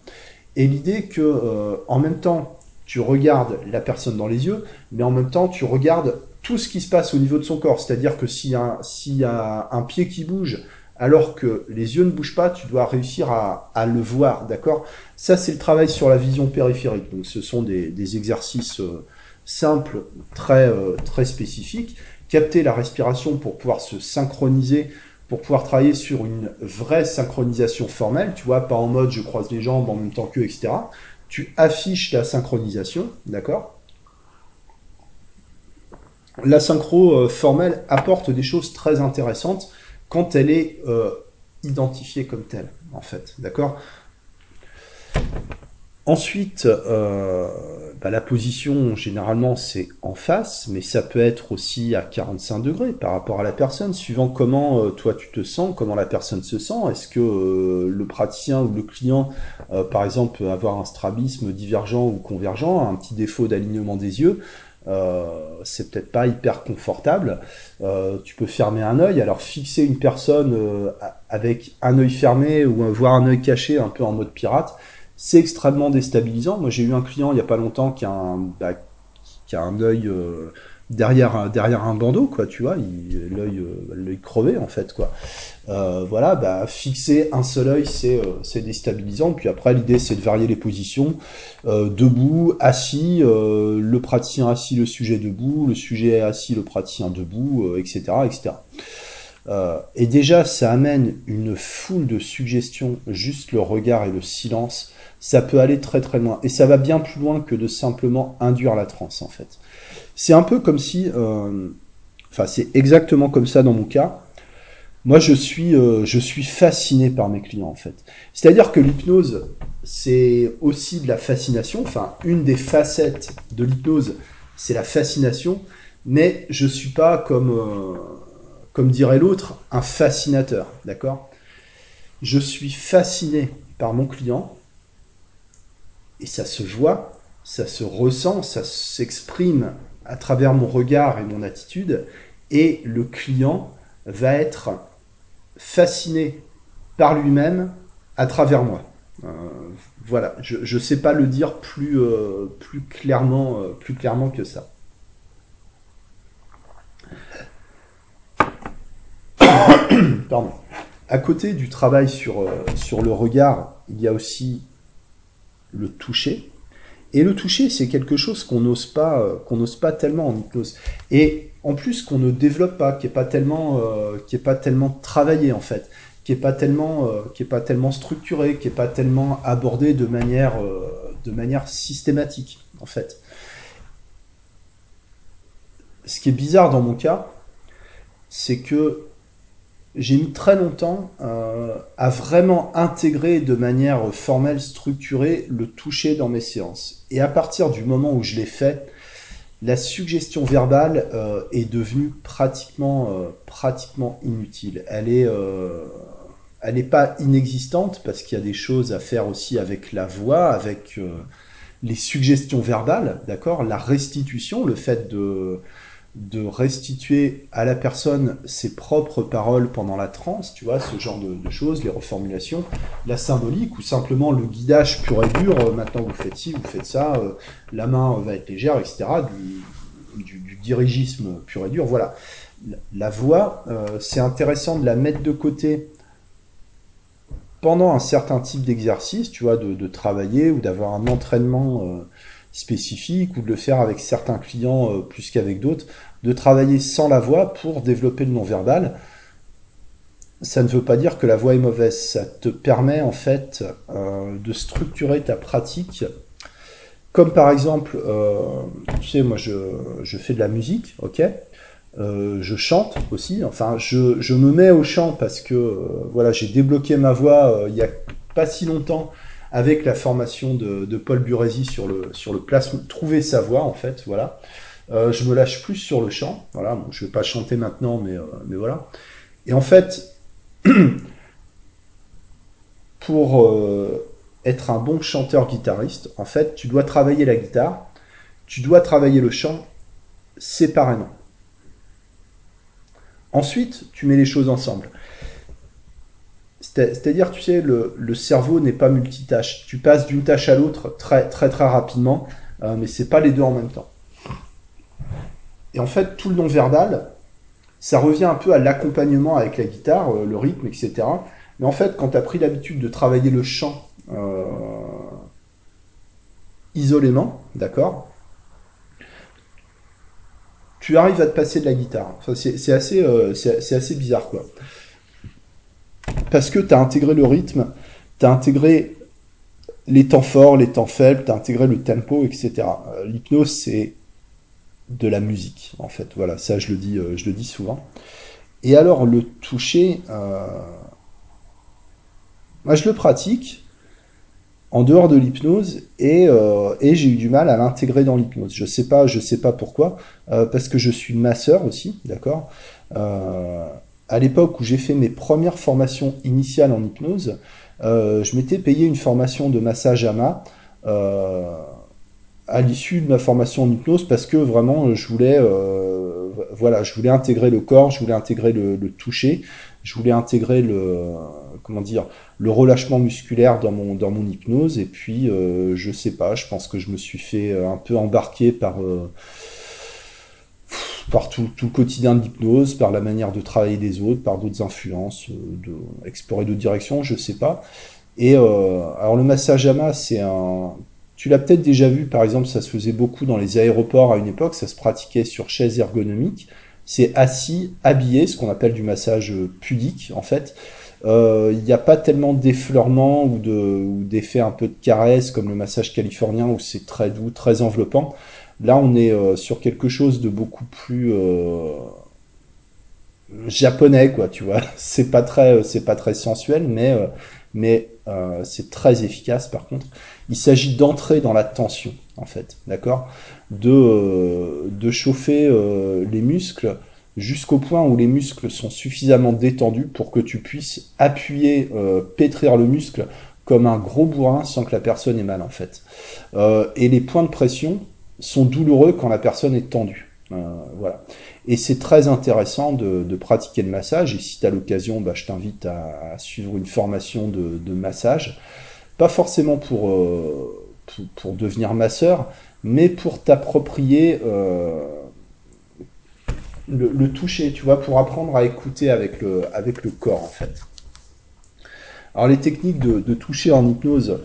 Et l'idée que, euh, en même temps, tu regardes la personne dans les yeux, mais en même temps, tu regardes tout ce qui se passe au niveau de son corps. C'est-à-dire que s'il y, a, a un pied qui bouge, alors que les yeux ne bougent pas, tu dois réussir à, le voir, d'accord? Ça, c'est le travail sur la vision périphérique. Donc, ce sont des, des exercices euh, simples, très, euh, très spécifiques. Capter la respiration pour pouvoir se synchroniser, pour pouvoir travailler sur une vraie synchronisation formelle, tu vois, pas en mode je croise les jambes en même temps que, etc. Tu affiches la synchronisation, d'accord? La synchro euh, formelle apporte des choses très intéressantes quand elle est euh, identifiée comme telle, en fait, d'accord? Ensuite, euh, bah, la position, généralement, c'est en face, mais ça peut être aussi à 45 degrés par rapport à la personne, suivant comment euh, toi tu te sens, comment la personne se sent. Est-ce que euh, le praticien ou le client, euh, par exemple, peut avoir un strabisme divergent ou convergent, un petit défaut d'alignement des yeux euh, c'est peut-être pas hyper confortable. Euh, tu peux fermer un œil. Alors fixer une personne avec un œil fermé ou voir un œil caché, un peu en mode pirate, c'est extrêmement déstabilisant. Moi, j'ai eu un client il n'y a pas longtemps qui a un, bah, qui a un œil euh, derrière, un, derrière un bandeau, quoi, tu vois, l'œil euh, crevé, en fait, quoi. Euh, voilà, bah, fixer un seul œil, c'est euh, c'est déstabilisant. Puis après, l'idée, c'est de varier les positions. Debout, assis, le praticien assis, le sujet debout, le sujet assis, le praticien debout, etc., etc. Et déjà, ça amène une foule de suggestions, juste le regard et le silence, ça peut aller très très loin. Et ça va bien plus loin que de simplement induire la transe, en fait. C'est un peu comme si, euh, enfin, c'est exactement comme ça dans mon cas. Moi, je suis, euh, je suis fasciné par mes clients, en fait. C'est-à-dire que l'hypnose, c'est aussi de la fascination. Enfin, une des facettes de l'hypnose, c'est la fascination. Mais je suis pas comme, euh, comme dirait l'autre, un fascinateur, d'accord? Je suis fasciné par mon client et ça se voit, ça se ressent, ça s'exprime à travers mon regard et mon attitude, et le client va être fasciné par lui-même à travers moi. Euh, voilà, je ne sais pas le dire plus, euh, clairement, euh, plus clairement que ça. Pardon. À côté du travail sur le regard, il y a aussi le toucher. Et le toucher, c'est quelque chose qu'on n'ose pas, euh, qu'on n'ose pas tellement en hypnose. Et en plus qu'on ne développe pas, qui est pas tellement, euh, qui est pas tellement travaillé en fait, qui est pas tellement, euh, qui est pas tellement structuré, qui est pas tellement abordé de manière, de manière systématique en fait. Ce qui est bizarre dans mon cas, c'est que j'ai mis très longtemps euh, à vraiment intégrer de manière formelle, structurée, le toucher dans mes séances. Et à partir du moment où je l'ai fait, la suggestion verbale euh, est devenue pratiquement, euh, pratiquement inutile. Elle est, elle n'est pas inexistante parce qu'il y a des choses à faire aussi avec la voix, avec les suggestions verbales, d'accord, la restitution, le fait de de restituer à la personne ses propres paroles pendant la transe, tu vois, ce genre de, choses, les reformulations, la symbolique ou simplement le guidage pur et dur, euh, maintenant vous faites ci, vous faites ça, euh, la main va être légère, etc., du, dirigisme pur et dur, voilà. La voix, euh, c'est intéressant de la mettre de côté pendant un certain type d'exercice, tu vois, de, travailler ou d'avoir un entraînement spécifique ou de le faire avec certains clients euh, plus qu'avec d'autres, de travailler sans la voix pour développer le non-verbal. Ça ne veut pas dire que la voix est mauvaise, ça te permet en fait euh, de structurer ta pratique. Comme par exemple, euh, tu sais, moi je, je, fais de la musique, ok? Je chante aussi. Enfin, je, je, me mets au chant parce que voilà, j'ai débloqué ma voix il y a pas si longtemps avec la formation de, Paul Burési sur le sur le trouver sa voix en fait. Voilà. Euh, je me lâche plus sur le chant. Voilà. Bon, je vais pas chanter maintenant, mais mais voilà. Et en fait, pour être un bon chanteur-guitariste, en fait, tu dois travailler la guitare, tu dois travailler le chant séparément. Ensuite, tu mets les choses ensemble. C'est-à-dire, tu sais, le, cerveau n'est pas multitâche. Tu passes d'une tâche à l'autre très très très rapidement, euh, mais c'est pas les deux en même temps. Et en fait, tout le non-verbal, ça revient un peu à l'accompagnement avec la guitare, euh, le rythme, etc. Mais en fait, quand tu as pris l'habitude de travailler le chant euh, isolément, d'accord tu arrives à te passer de la guitare. c'est assez, euh, assez bizarre, quoi. Parce que tu as intégré le rythme, tu as intégré les temps forts, les temps faibles, tu as intégré le tempo, etc. Euh, l'hypnose, c'est de la musique, en fait. Voilà, ça, je le dis, euh, je le dis souvent. Et alors, le toucher, moi, je le pratique en dehors de l'hypnose euh, et, j'ai eu du mal à l'intégrer dans l'hypnose. Je sais pas, je sais pas pourquoi, euh, parce que je suis masseur aussi, d'accord. Euh, à l'époque où j'ai fait mes premières formations initiales en hypnose, je m'étais payé une formation de massage ama à l'issue de ma formation en hypnose parce que vraiment je voulais, voilà, je voulais intégrer le corps, je voulais intégrer le, le toucher, je voulais intégrer le, comment dire, le relâchement musculaire dans mon, dans mon hypnose. Et puis, euh, je sais pas, je pense que je me suis fait euh, un peu embarquer par, euh, par tout, tout, le quotidien de l'hypnose, par la manière de travailler des autres, par d'autres influences, de explorer d'autres directions, je sais pas. Et alors le massage ama, c'est un... Tu l'as peut-être déjà vu, par exemple, ça se faisait beaucoup dans les aéroports à une époque, ça se pratiquait sur chaise ergonomique. C'est assis, habillé, ce qu'on appelle du massage pudique, en fait. Euh, il n'y a pas tellement d'effleurement ou d'effet un peu de caresse comme le massage californien où c'est très doux, très enveloppant. Là, on est euh, sur quelque chose de beaucoup plus euh, japonais, quoi, tu vois. C'est pas très, c'est pas très sensuel, mais mais c'est très efficace. Par contre, il s'agit d'entrer dans la tension, en fait, d'accord, de de chauffer les muscles jusqu'au point où les muscles sont suffisamment détendus pour que tu puisses appuyer, euh, pétrir le muscle comme un gros bourrin sans que la personne ait mal en fait. Euh, et les points de pression sont douloureux quand la personne est tendue. Euh, voilà. Et c'est très intéressant de, pratiquer le massage. Et si tu as l'occasion, bah, je t'invite à, suivre une formation de, massage. Pas forcément pour, euh, pour, pour, devenir masseur, mais pour t'approprier euh, le, toucher, tu vois, pour apprendre à écouter avec le, corps, en fait. Alors, les techniques de toucher en hypnose,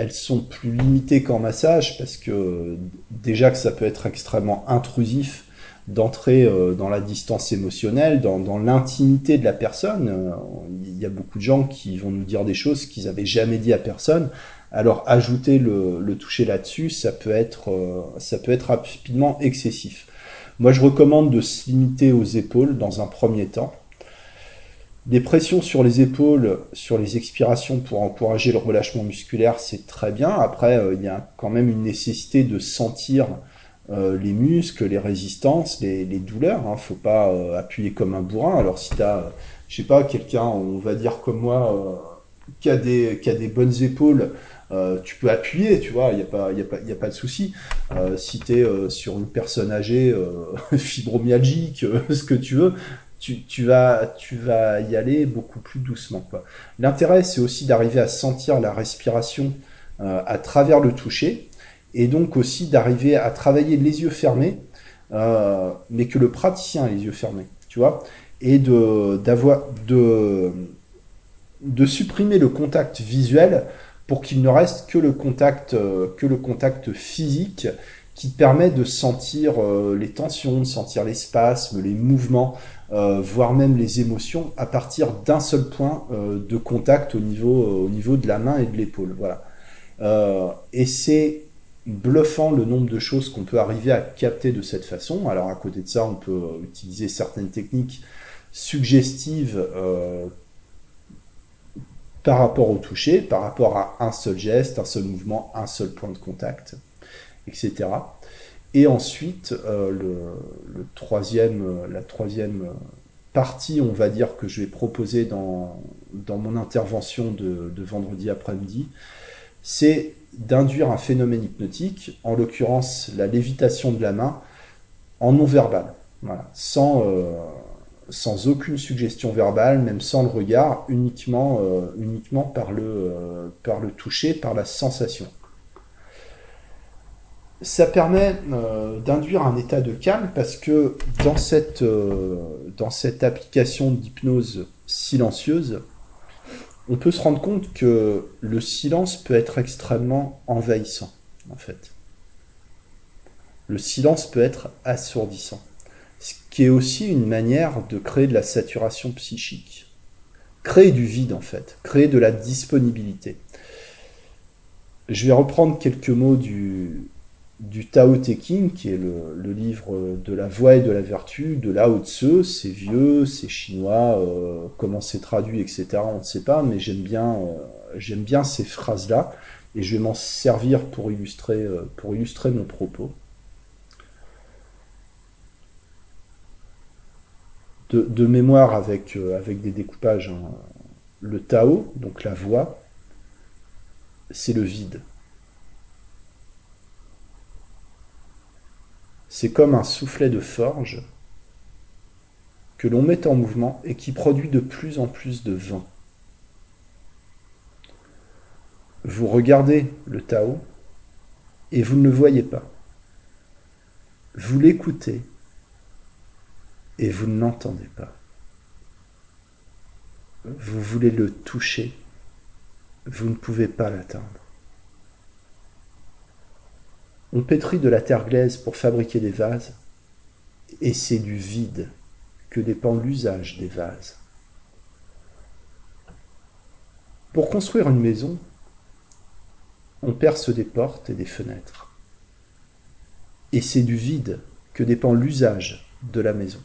elles sont plus limitées qu'en massage, parce que déjà que ça peut être extrêmement intrusif d'entrer euh, dans la distance émotionnelle, dans, l'intimité de la personne. Il y a beaucoup de gens qui vont nous dire des choses qu'ils n'avaient jamais dit à personne. Alors ajouter le, le toucher là-dessus, ça peut être euh, ça peut être rapidement excessif. Moi, je recommande de se limiter aux épaules dans un premier temps. Des pressions sur les épaules, sur les expirations pour encourager le relâchement musculaire, c'est très bien. Après, euh, il y a quand même une nécessité de sentir euh, les muscles, les résistances, les, douleurs. Hein. Faut pas euh, appuyer comme un bourrin. Alors si tu as, je sais pas, quelqu'un, on va dire comme moi, qui a des, bonnes épaules, tu peux appuyer, tu vois, il n'y a, pas, y a, pas, y a pas de souci. Si tu es sur une personne âgée, fibromyalgique, ce que tu veux, tu, vas, y aller beaucoup plus doucement. L'intérêt, c'est aussi d'arriver à sentir la respiration à travers le toucher, et donc aussi d'arriver à travailler les yeux fermés, mais que le praticien a les yeux fermés, tu vois, et de, de supprimer le contact visuel pour qu'il ne reste que le contact, euh, que le contact physique qui permet de sentir euh, les tensions, de sentir les spasmes, les mouvements, euh, voire même les émotions à partir d'un seul point de contact au niveau, au niveau de la main et de l'épaule. Voilà. et c'est bluffant le nombre de choses qu'on peut arriver à capter de cette façon. Alors à côté de ça, on peut utiliser certaines techniques suggestives euh, par rapport au toucher, par rapport à un seul geste, un seul mouvement, un seul point de contact, etc. Et ensuite, euh, troisième, la troisième partie, on va dire, que je vais proposer dans, mon intervention de, vendredi après-midi, c'est d'induire un phénomène hypnotique, en l'occurrence la lévitation de la main, en non-verbal, euh, sans aucune suggestion verbale, même sans le regard, uniquement, euh, euh, par le toucher, par la sensation. Ça permet d'induire un état de calme parce que dans cette, dans cette application d'hypnose silencieuse, on peut se rendre compte que le silence peut être extrêmement envahissant, en fait. Le silence peut être assourdissant. Ce qui est aussi une manière de créer de la saturation psychique. Créer du vide, en fait. Créer de la disponibilité. Je vais reprendre quelques mots du, du Tao Te Ching, qui est le, livre de la voie et de la vertu, de Lao Tzu, c'est vieux, c'est chinois, euh, comment c'est traduit, etc., on ne sait pas, mais j'aime bien, euh, j'aime bien ces phrases-là, et je vais m'en servir pour illustrer, euh, pour illustrer mon propos. De, mémoire avec, avec des découpages, hein. le Tao, donc la voie, c'est le vide. C'est comme un soufflet de forge que l'on met en mouvement et qui produit de plus en plus de vent. Vous regardez le Tao et vous ne le voyez pas. Vous l'écoutez et vous ne l'entendez pas. Vous voulez le toucher, vous ne pouvez pas l'atteindre. On pétrit de la terre glaise pour fabriquer des vases, et c'est du vide que dépend l'usage des vases. Pour construire une maison, on perce des portes et des fenêtres. Et c'est du vide que dépend l'usage de la maison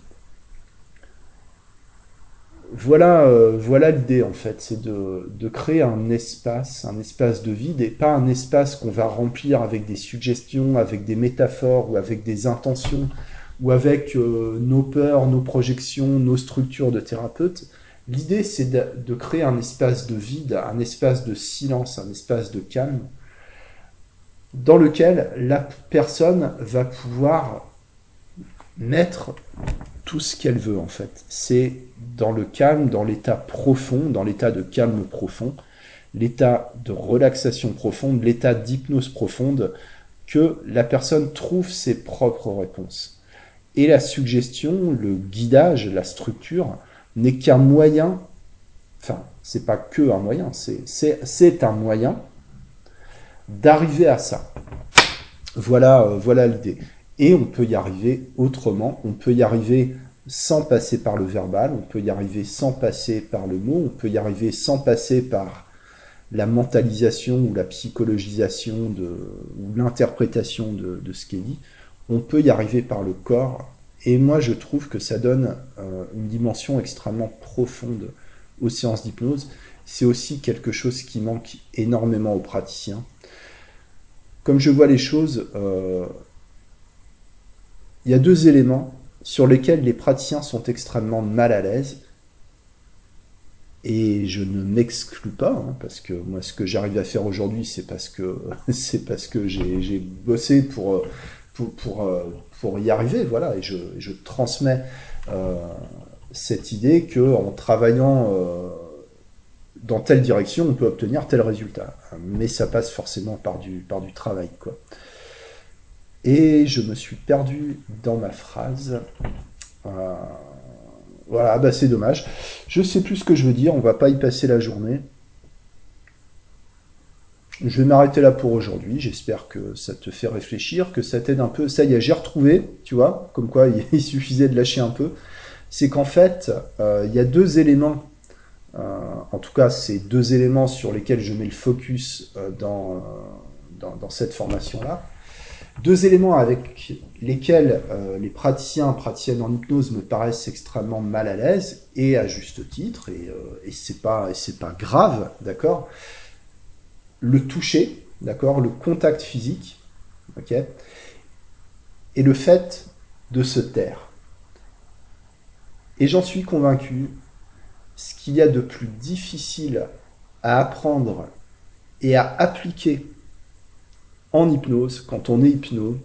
voilà, euh, voilà l'idée en fait, c'est de, créer un espace, un espace de vide, et pas un espace qu'on va remplir avec des suggestions, avec des métaphores ou avec des intentions, ou avec euh, nos peurs, nos projections, nos structures de thérapeute. L'idée c'est de, de, créer un espace de vide, un espace de silence, un espace de calme, dans lequel la personne va pouvoir mettre tout ce qu'elle veut en fait. C'est dans le calme, dans l'état profond, dans l'état de calme profond, l'état de relaxation profonde, l'état d'hypnose profonde, que la personne trouve ses propres réponses. Et la suggestion, le guidage, la structure n'est qu'un moyen, enfin, c'est pas que un moyen, c'est un moyen d'arriver à ça. Voilà, euh, voilà l'idée. Et on peut y arriver autrement, on peut y arriver sans passer par le verbal, on peut y arriver sans passer par le mot, on peut y arriver sans passer par la mentalisation ou la psychologisation ou l'interprétation de, ce qui est dit, on peut y arriver par le corps. Et moi, je trouve que ça donne euh, une dimension extrêmement profonde aux séances d'hypnose. C'est aussi quelque chose qui manque énormément aux praticiens. Comme je vois les choses, euh, il y a deux éléments sur lesquels les praticiens sont extrêmement mal à l'aise. Et je ne m'exclus pas, hein, parce que moi, ce que j'arrive à faire aujourd'hui, c'est parce que c'est parce que j'ai bossé pour, pour, pour, pour, y arriver, voilà, et je, je transmets euh, cette idée que en travaillant euh, dans telle direction, on peut obtenir tel résultat. Mais ça passe forcément par du, par du travail, quoi. Et je me suis perdu dans ma phrase. Euh, voilà, bah c'est dommage. Je sais plus ce que je veux dire, on va pas y passer la journée. Je vais m'arrêter là pour aujourd'hui. J'espère que ça te fait réfléchir, que ça t'aide un peu. Ça y est, j'ai retrouvé, tu vois, comme quoi il suffisait de lâcher un peu. C'est qu'en fait, euh, il y a deux éléments. Euh, en tout cas, c'est deux éléments sur lesquels je mets le focus dans, dans, cette formation-là Deux éléments avec lesquels euh, les praticiens, praticiennes en hypnose me paraissent extrêmement mal à l'aise, et à juste titre, et, euh, et c'est pas, pas grave, d'accord? Le toucher, d'accord? Le contact physique, ok? Et le fait de se taire. Et j'en suis convaincu, ce qu'il y a de plus difficile à apprendre et à appliquer en hypnose, quand on est hypnose,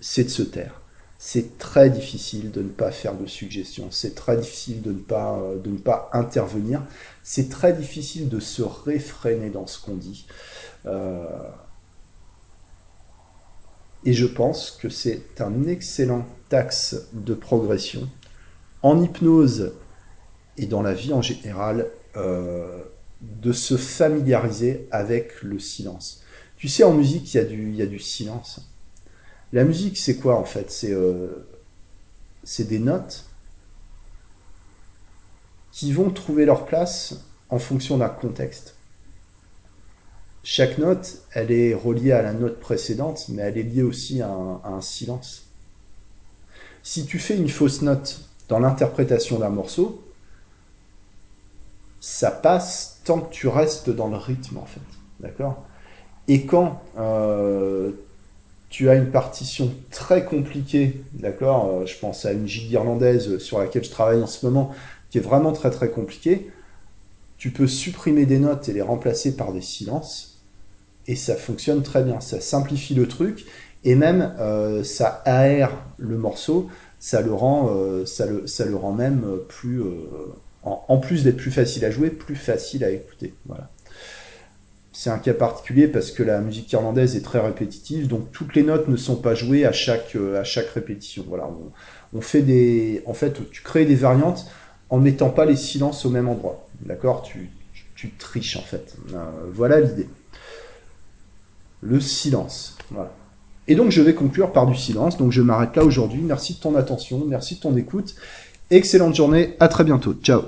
c'est de se taire. C'est très difficile de ne pas faire de suggestions, c'est très difficile de ne pas, euh, de ne pas intervenir, c'est très difficile de se réfréner dans ce qu'on dit. Euh, et je pense que c'est un excellent axe de progression en hypnose et dans la vie en général euh, de se familiariser avec le silence. Tu sais, en musique, il y a du, silence. La musique, c'est quoi en fait? C'est euh, des notes qui vont trouver leur place en fonction d'un contexte. Chaque note, elle est reliée à la note précédente, mais elle est liée aussi à un silence. Si tu fais une fausse note dans l'interprétation d'un morceau, ça passe tant que tu restes dans le rythme, en fait. D'accord? Et quand euh, tu as une partition très compliquée, d'accord euh, Je pense à une gigue irlandaise sur laquelle je travaille en ce moment, qui est vraiment très très compliquée. Tu peux supprimer des notes et les remplacer par des silences, et ça fonctionne très bien. Ça simplifie le truc, et même euh, ça aère le morceau, ça le rend, le, ça le rend même plus en, plus d'être plus facile à jouer, plus facile à écouter. Voilà. C'est un cas particulier parce que la musique irlandaise est très répétitive, donc toutes les notes ne sont pas jouées à chaque, euh, répétition. On, fait des, en fait, tu crées des variantes en ne mettant pas les silences au même endroit. D'accord? Tu, tu, triches en fait. Euh, voilà l'idée. Le silence. Et donc je vais conclure par du silence. Donc je m'arrête là aujourd'hui. Merci de ton attention, merci de ton écoute. Excellente journée, à très bientôt. Ciao